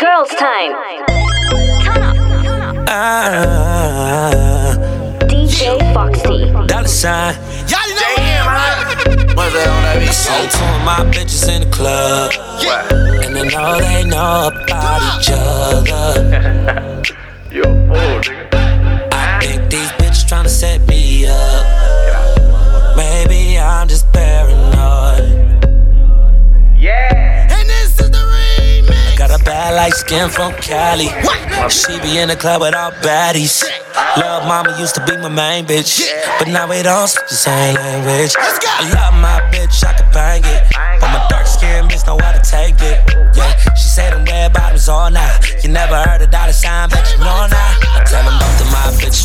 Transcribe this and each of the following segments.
girls' time. Turn up. Ah, DJ Foxx-T. dollar sign. Y'all know him, right? What's that on that beat? Say two of my bitches in the club. And they know they know about each other. Yo, oh, nigga. I think these bitches tryna set me up. Maybe I'm just paranoid. Got a bad light skin from Cali. She be in the club with all baddies. Love mama used to be my main bitch. But now we don't speak the same language. I love my bitch, I can bang it. But my dark skin bitch know how to take it. Yeah, she said them red bottoms all night. You never heard a dollar sign, bet you know now. I tell them both of my bitches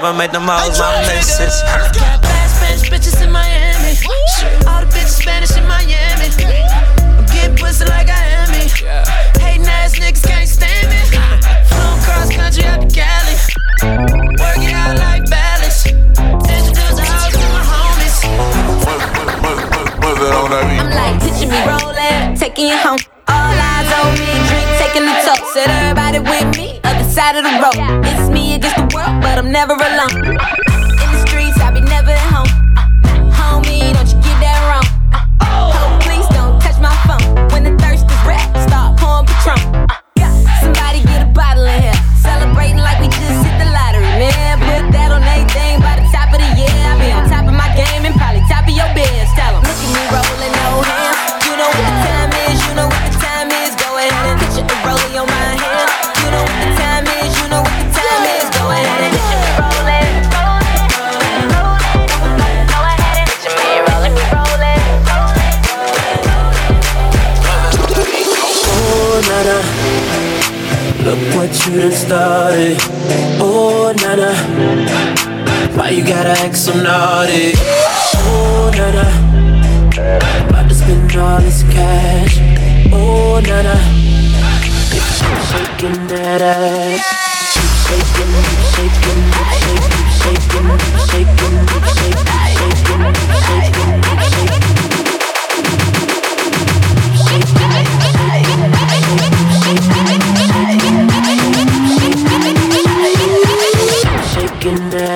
never made them all my missus. Got bad Spanish bitches in Miami. All the bitches Spanish in Miami. I'm getting pussy like I am me. Hating ass niggas can't stand me. Flew cross country out to Cali. Work it out like balance. Introduce the house to my homies. What's that on that beat? I'm like, picture me rolling, taking you home. All eyes on me, drink, taking the toast. Said everybody with me, other side of the road. Never alone. What you done started. Oh, nana, why you gotta act so naughty? Oh, nana, about to spend all this cash. Oh, nana, keep shaking that ass. Keep shaking, keep shaking, keep shaking, keep shaking, keep shaking, keep shaking, keep shaking, keep shaking. Shaking that ass.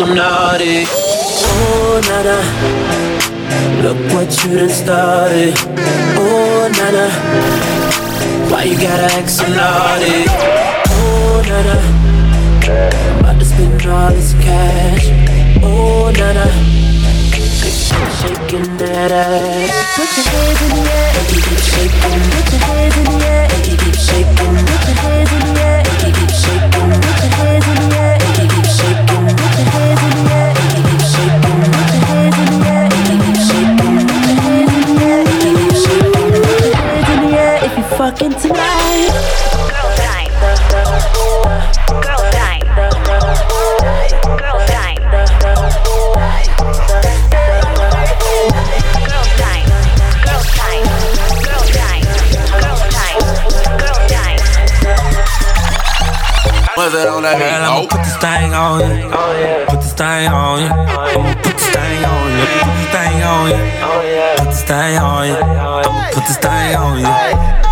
gotta so naughty? Oh, nana. Look what you done started. Oh, nana. Why you gotta act so naughty? Oh, nana. I'm about to spend all this cash. Oh, nana. Shaking that ass. Put your hands in the air. Shaking. Put your hands if you fucking tonight. Girls' time. Girls' time. Girls' time. Girls' time. Girls' time. Girls' time. Girls' time. Girls' time. What's that on that? Girl, I'ma Oh. put this thing on you. Oh, yeah. Put this thing on you. Oh, I'ma put this thing on you. Put this thing thing on you. Oh, yeah. Put this thing on you. I'ma put this thing on you.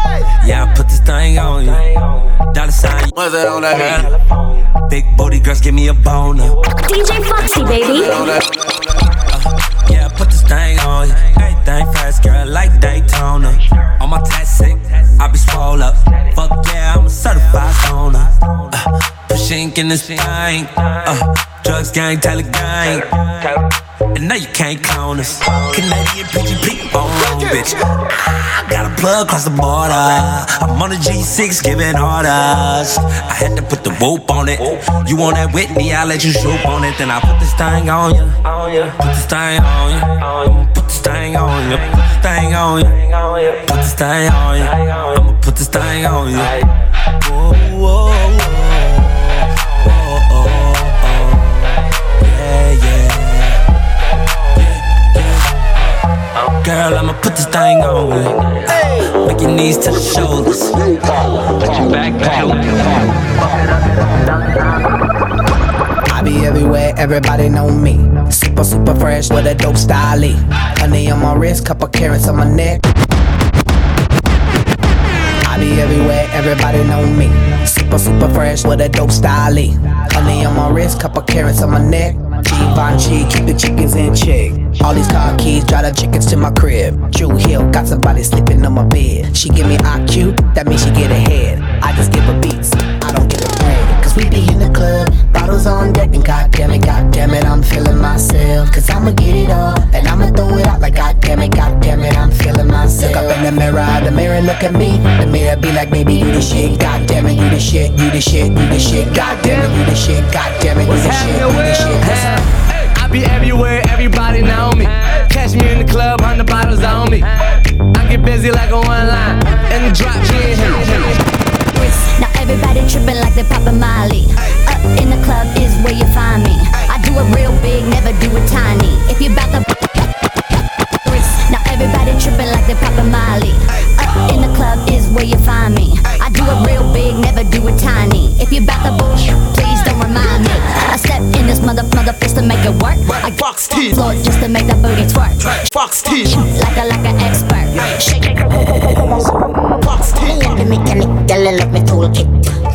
Yeah, I put this thing on you. Dollar sign. What's that on that beat? Big booty girls give me a boner. DJ Foxx-T, baby. On that. Yeah, put this thing on you. Everything fast, girl, like Daytona. On my taxi, I be swole up. Fuck yeah, I'm a certified stoner. Uh, push ink in this thing. Uh, drugs gang, tell gang. And now you can't count us. Canadian PGP on bitch. I got a plug across the border. I'm on a G6 giving orders. I had to put the whoop on it. You want that Whitney? I'll let you shoot on it. Then I put this thing on you. Put this thing on you. Put this thing on you. Put this thing on you. Put this thing on you. I'ma put this thing on you. Girl, I'ma put this thing on you. Make your knees to the shoulders. Put your back back. I be everywhere, everybody know me. Super, super fresh with a dope style. Honey on my wrist, couple carrots on my neck. I be everywhere, everybody know me. Super, super fresh with a dope style. Honey on my wrist, couple carrots on my neck. Givenchy, keep the chickens in check. All these car keys, drive the chickens to my crib. Drew Hill, got somebody sleeping on my bed. She give me IQ, that means she get ahead. I just give her beats, I don't give her bread. Cause we be in the club, bottles on deck, and goddamn it, goddamn it, I'm feeling myself. Cause I'ma get it all, and I'ma throw it out like goddamn it, goddamn it, I'm feeling myself. Look up in the mirror, the mirror look at me. The mirror be like, baby, you the shit, goddamn it, you the shit, you the shit, you the shit, goddamn it, you the shit, goddamn it, you the shit, you the shit. Be everywhere, everybody know me. Catch me in the club, hundred bottles on me. I get busy like a one line, and the drop G Now everybody tripping like they poppin' Molly. Up in the club is where you find me. I do it real big, never do it tiny. If you bout to now everybody tripping like they poppin' Molly. Up in the club is where you find me. I do it real big, never do it tiny. If you bout oh, the bullshit, please don't remind me. I step in this mother mother fist to make it work. I Fox T. floor just to make that booty twerk. Foxx-T. Like a like an expert. Shake it. Foxx-T. Me and the mechanic, girl, I love me toolkit.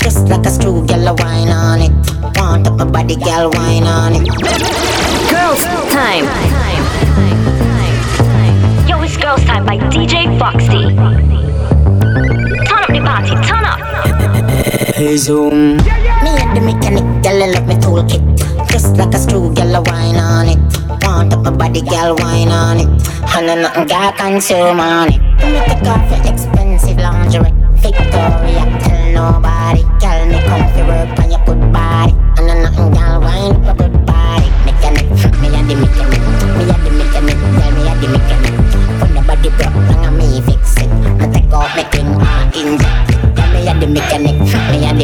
Just like a screw, girl, I wine on it. Want up my body, girl, wine on it. Girls time. Yo, it's girls time by DJ Foxx-T. Turn up the party, turn up. Hey, Zoom. Me and the mechanic, girl, I love me toolkit. Just like a screw, girl, I wine on it. Want up my body, girl, wine on it. And I nothing got consume on it. Me take off your expensive lingerie. Victoria, tell nobody. Girl, me come to work on your good body.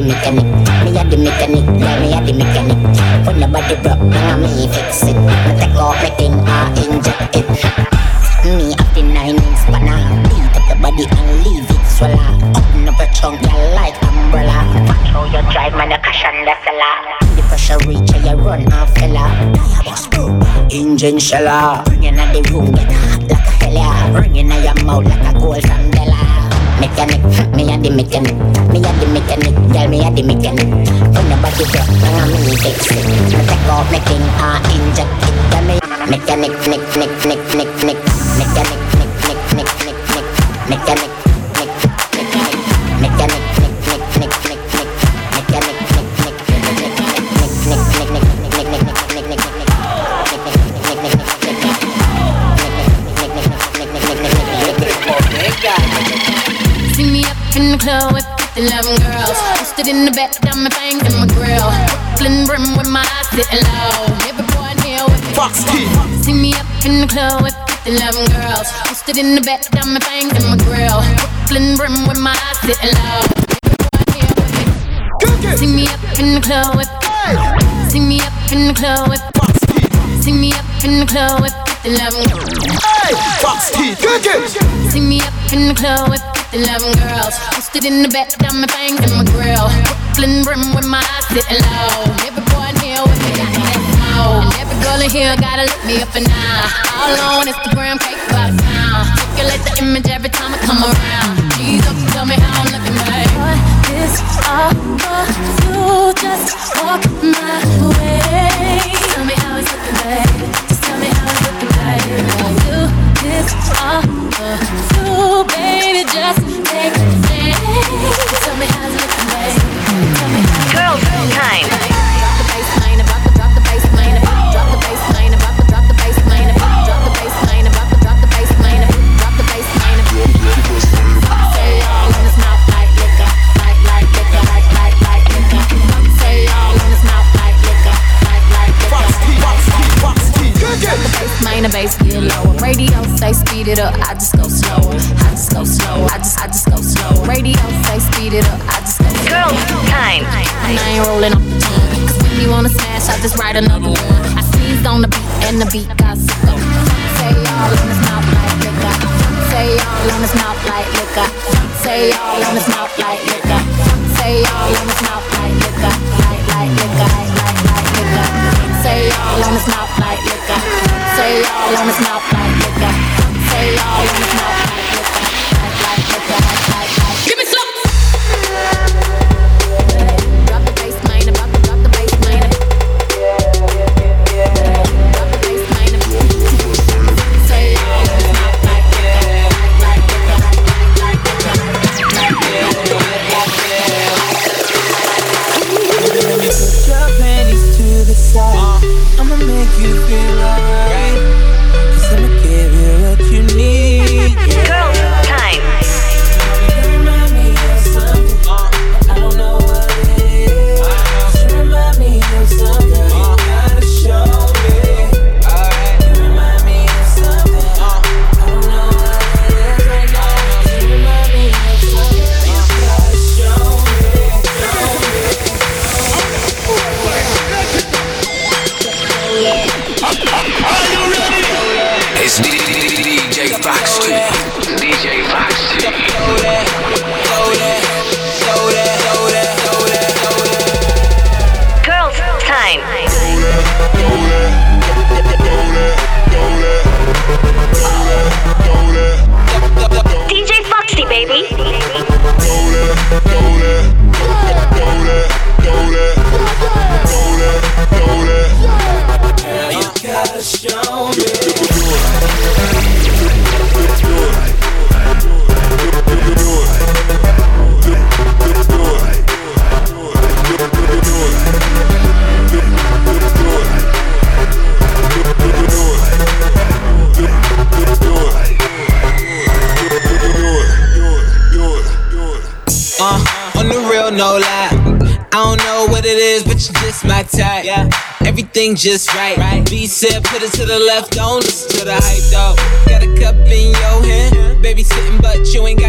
Mechanic. Me and the mechanic, girl, me and the mechanic. When the body broke, on me fix it. Me take off my thing, I inject it. Me have the nine inch spanner. Beat up your body and leave it swallow. Open up your trunk, you like umbrella. Watch how you drive, man, you cash on the cellar. The pressure reach, you run off fella. Tire bust, boom. Engine sheller. Bring in the room, get hot like a hell yeah. Ring in your mouth like a gold Della. Mechanic, me and the mechanic, me and the mechanic, girl, me and the mechanic. When the body drop, bang on me fix it. Me take off my thing, I inject it. Girl, me mechanic, nick, nick, nick, nick, nick, mechanic, nick, nick, nick, nick, nick, mechanic, club with 11 girls. Posted in the back, down my bangs and my grill. Brooklyn brim with my eyes sitting low. Every boy in here with me. Fox. See me up in the club with 11 girls. Posted in the back, down my bangs and my grill. Brooklyn brim with my eyes sitting low. Every boy in here with me. See me up in the club with. See me up in the club with. See me up in the club with 11 girls. Hey, Foxx-T. Good, good. See me up in the club with 11 girls. Posted in the back, down my bangs and my grill. Brooklyn brim with my eyes sitting low. Every boy in here with me got that low. And every girl in here gotta look me up and down. All on Instagram, cake by the pound. Circulate the image every time I come around. Please up, tell me how I'm looking, babe. What is all for you? Just walk my way. Tell me how it's looking, babe. How Girls time. The the bass get lower. Radio say speed it up, I just go slower. I just go slower. I just I just go slower. Radio say speed it up, I just go slower. Girls time. And I ain't rolling off the tongue. Cause when you wanna smash, I just write another one. I sneezed on the beat and the beat got sicko. Say y'all in his mouth like liquor. Say y'all in his mouth like liquor. Say y'all in his mouth like liquor. Say y'all in his mouth like liquor. Like like liquor. Like like like liquor. Say y'all in his mouth like liquor. Say all in his mouth like liquor. Say all in his mouth like liquor. My type. Yeah. Everything just right. right. B said, put it to the left, don't listen to the hype, though. Got a cup in your hand, baby sitting, but you ain't got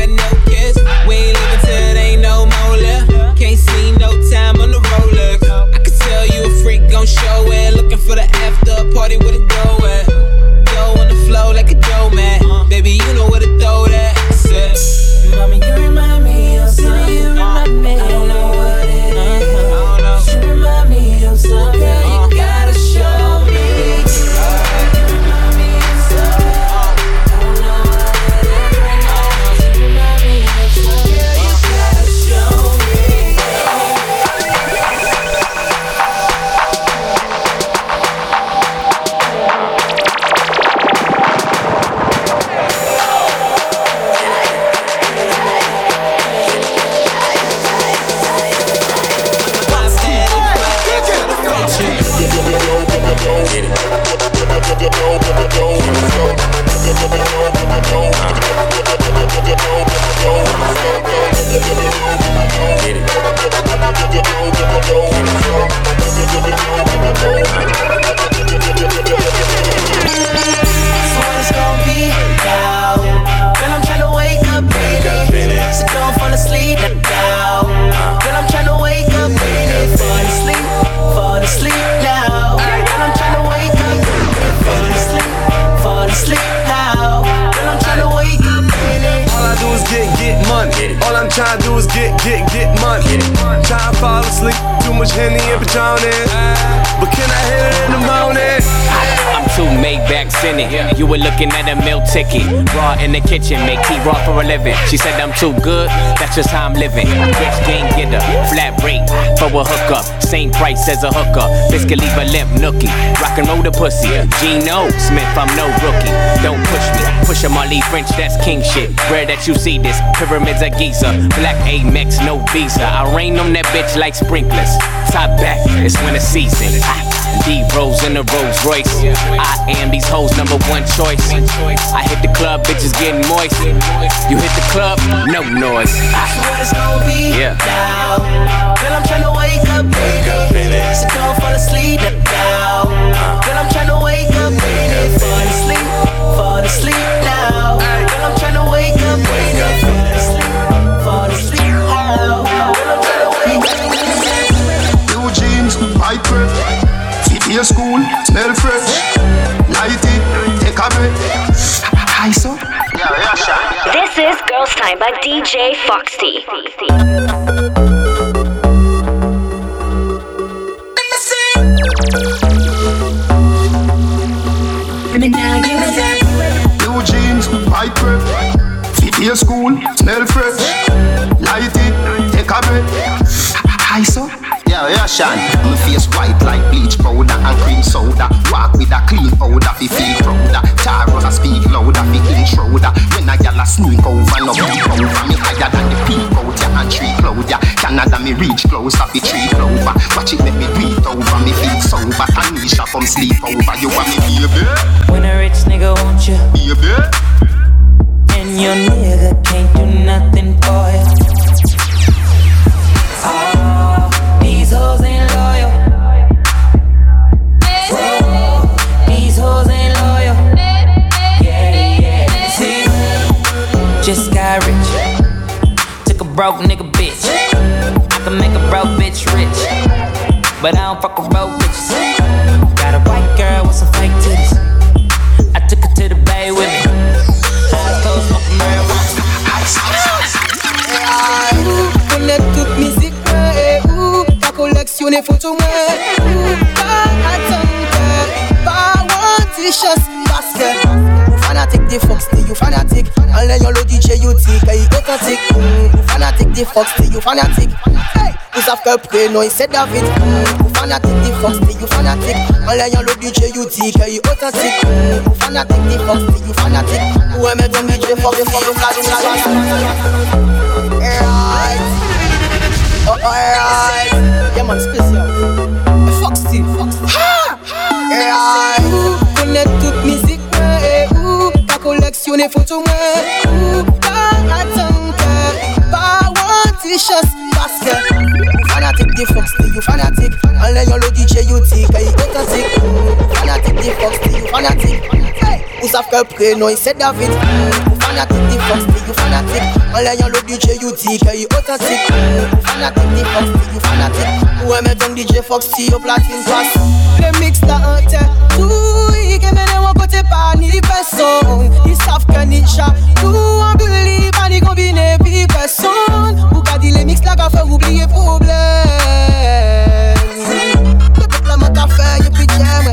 Maybachs in it. You were looking at a meal ticket. Raw in the kitchen, make tea raw for a living. She said I'm too good, that's just how I'm living. Rich game getter, flat rate for a hookup. Same price as a hooker. Biscuit leave a limp nookie. Rock and roll the pussy. Gino Smith, I'm no rookie. Don't push me. Push him, Ali French, that's king shit. Rare that you see this. Pyramids of Giza. Black Amex, no visa. I rain on that bitch like sprinklers. Top back, it's winter season. Ah. D Rose in a Rolls Royce. I am these hoes' number one choice. I hit the club, bitches getting moist. You hit the club, no noise. it's gonna be Yeah. now. Girl, I'm tryna wake up, baby. So don't fall asleep now. Girl, I'm tryna wake up, baby. Fall asleep, fall asleep now. Girl, I'm tryna wake up, baby. By DJ closer, fi tree clover. Watch it make me do it over, me feel sober. Tanisha come sleep over, you want me baby, When a rich nigga want you, baby. and your nigga can't do nothing for you. Oh, these hoes ain't loyal. Whoa, these hoes ain't loyal. Yeah, yeah. See, just got rich. Took a broke nigga bitch. I can make a broke bitch rich, but I don't fuck with broke bitches. Got a white girl with some fake titties. I took her to the bay with me. Eyes musique, ouais, où T'as photos, Pas one t-shirt, parce que Fanatic des Fox, you fanatic En l'ayant le DJ you tic, hey, authentique mm, Fanatic des Fox, t'es you fanatic. Hey, vous savez que le prénom il c'est David. Mm, Fanatic des Fox, t'es you fanatic. En l'ayant le DJ you tic, hey, authentique mm, Fanatic des Fox, t'es you fanatic. Ou aimer ton DJ Fox, Fox, Fox, Fox, Fox, Alright. Alright. Yeah, man, spécial. T-shirt, parce que ou fanatic des Fox, t'es you fanatic. En l'ayant le DJ, you tic, hey, authentique. Ou Fanatic des Fox, t'es you fanatic. Savez que le prénom, il c'est David. Fanatic des Fox, t'es you fanatic. En l'ayant DJ, you tic, hey, authentique. Ou Fanatic des Fox, t'es you fanatic. Ou aimer ton DJ Foxy au platine pass. Le mix là uh, uh, en tête, tout y que côté pas ni personne. Ils savent que ni chat, tout en believe, pas ni combiné, puis personne. Ou qu'a dit les mix là qu'a fait oublier problème. Le peuple là m'a qu'a fait, y'a plus de jam.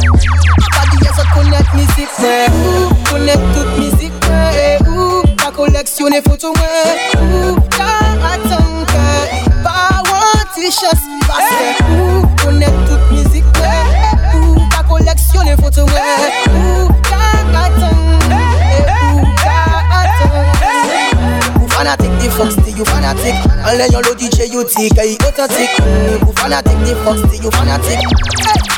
Pas dit ça connaître musique, mais ou connaître toute musique, mais ou t'as collectionné photos, mais ou t'as attendre que pas one t-shirt, parce ou musique, mais collectionné photos, mais ou t'as attendre, et ou t'as attendre. Ou fanatic des Fox, t'es you fanatic. En l'ayant le DJ, you tic, hey, authentique. Ou fanatic des Fox, t'es you fanatic. Hey,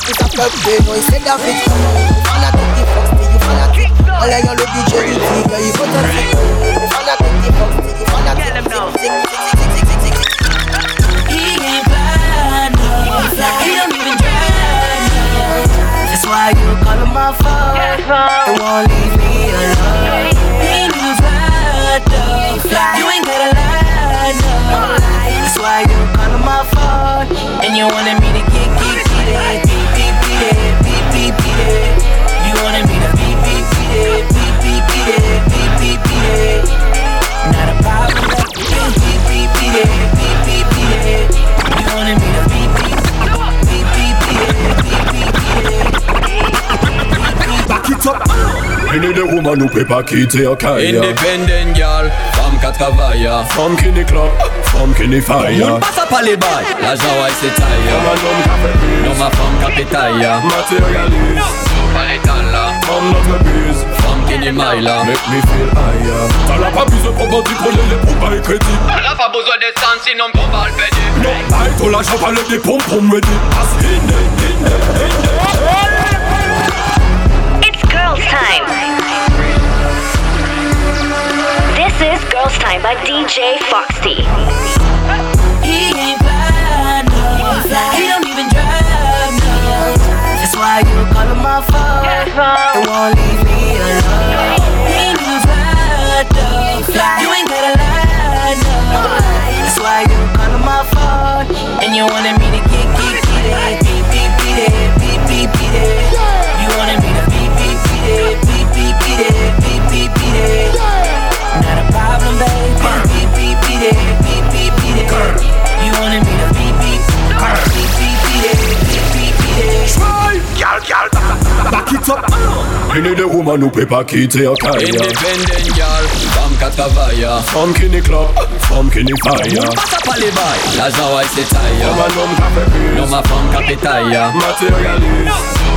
tout ça fait play, non, c'est David. Ou fanatic des Fox, t'es you fanatic. En l'ayant le DJ, you tic, hey, authentique. Ou fanatic des Fox, t'es you fanatic. Tic, tic, tic, tic, tic, tic, tic. He ain't fly, no. He don't even drive, no. That's why you call him my phone. And won't leave me alone. Ain't even fly. You ain't gotta lie, no. That's why you call my phone. And you wanted me to get, get, get it. Beat, beat, beat it. Beat, beat, beat it. You wanted me to beat, beat, beat it. Beat, beat, beat it. Beat, beat, beat it. Not a problem. Beat, beat, beat it. Beat, beat, beat it. You wanted me to beat, woman who paper quitter au caille Independent girl, femme qui travaille Femme qui n'est club, femme qui n'est faille On passe pas les bails, l'argent ouais c'est taille Comme un homme qui a fait plus Non ma femme qui pétaille Matérialiste Pas les temps là Femme notre buse Femme qui n'est maille là Make me feel higher. T'as la pas besoin pour bâtir pour les pour pas crédit T'as pas besoin de sens sinon pour pas le pédé Non, aïe, l'argent pas le des pom pom ready. As in in It's girls' time. This is Girls' Time by DJ Foxx-T. He ain't bad, no. He don't even drive, no. That's why you call him my phone leave me alone. He ain't even though. You ain't gotta lie, no. That's why you call him my phone and you wanted up. You need a woman who paper key to your car. Independent girl from Katavaya, from Kinney Club, from Kinney Fire. That's how I say tire. Woman from Capetaya, no man from Capetaya. Materialist,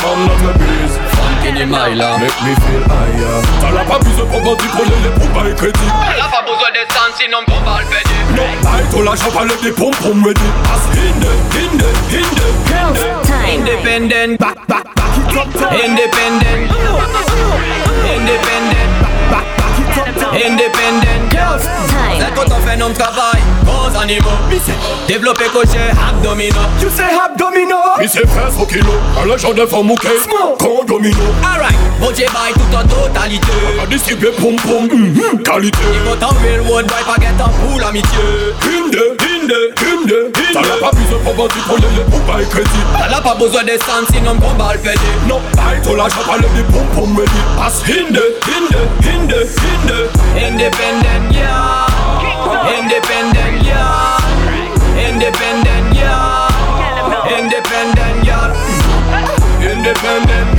from Notre from Kini Make me feel higher. T'as la pas besoin pour bandit Prenez les pompes avec crédit Elle a pas besoin d'être sans sinon qu'on va le pédé Non, aïe, l'argent va l'aider Pom pom ready. As in the, in the, in the, in the Girls time. Independent, back, back, back Independent. Independent. Independent girls, c'est quand on fait travail, bons animaux. Développer coché, abdominaux. Tu sais abdominaux? Mais c'est fesses au kilo, à la genre de femme mouquée, condomino. Alright, bon j'ai bail tout en totalité. On distribuer pom pom, mm, mm, qualité. Ils vont real world, boy, pas guette en poule amitié. Une, deux. Hymne, hymne, hymne T'en pas besoin pour vendre pour les pour pas crédit T'en pas besoin des centimes pour balle pédé Non, pas tout l'argent pour les pour pour me Passe Independent, yeah. Independent, yeah. Independent, yeah. Independent, yeah. Independent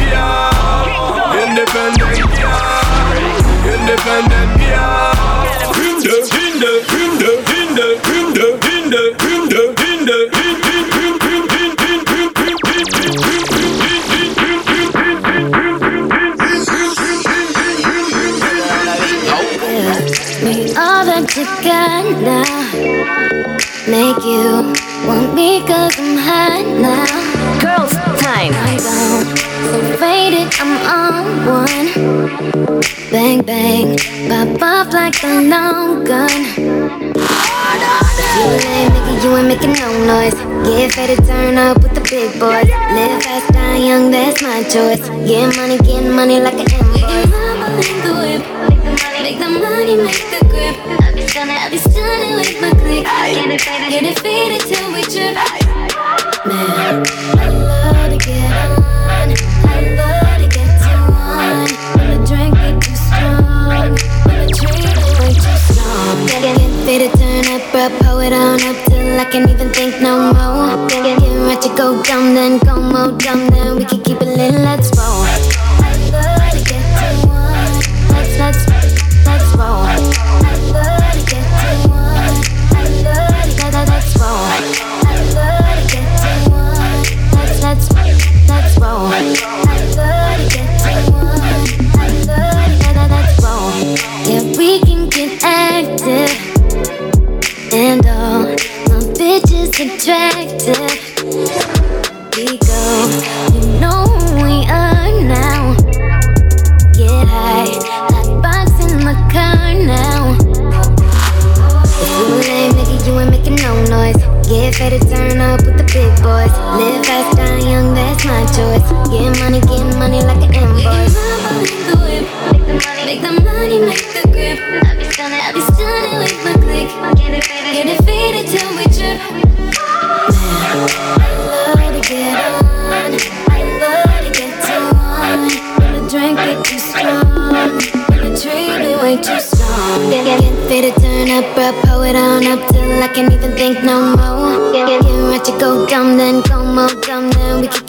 like a long gun. You ain't making, you ain't making no noise. Get ready to turn up with the big boys. Live fast, die young, that's my choice. Get money, get money like an invoice. Make the whip, make the money, make the grip. I be stunning, I be stunning with my click. Get it faded, get it faded till we trip. Man, up, pull it on up till I can't even think no more. Get, get right to go dumb, then go more dumb, then we can keep it lit, let's roll. Attractive. We go, you know who we are now. Get high, hot box in the car now. If you ain't making, you ain't making no noise. Get ready to turn up with the big boys. Live fast, die young, that's my choice. Get money, get money like an too strong. Get, get, get faded, turn up, bro, pull it on up till I can't even think no more. Get, get, get right to go dumb, then go more dumb, then we keep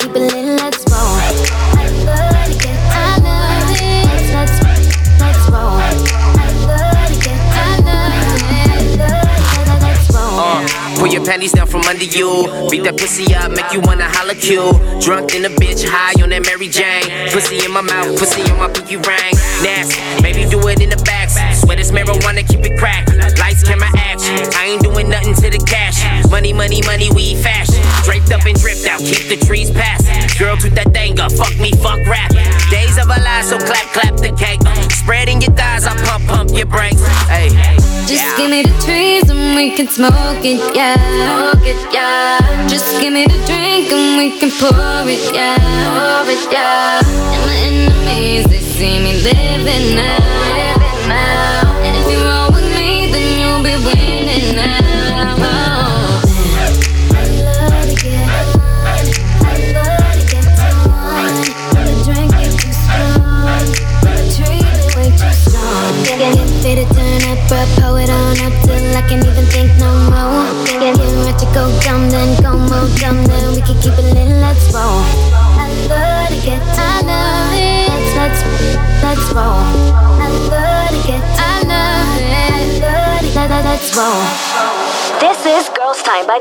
panties down from under you. Beat that pussy up, make you wanna holla Q. Drunk in a bitch, high on that Mary Jane. Pussy in my mouth, pussy on my pinky ring. Nasty, maybe do it in the back. Swear this marijuana, keep it cracked. Lights, camera, action. I ain't doing nothing to the cash. Money, money, money, we fashion. Draped up and dripped out, keep the trees passing. Girl, toot that thing up, fuck me, fuck rap. Days of a lie, so clap, clap the cake. Spreading your thighs, I pump, pump your brakes. Hey, Just give me the trees and we can smoke it, yeah. Smoke it, yeah. Just give me the drink and we can pour it, yeah. Pour it, yeah. And my enemies, they see me living now. Living now.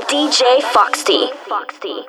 DJ Foxx-T. Foxx-T.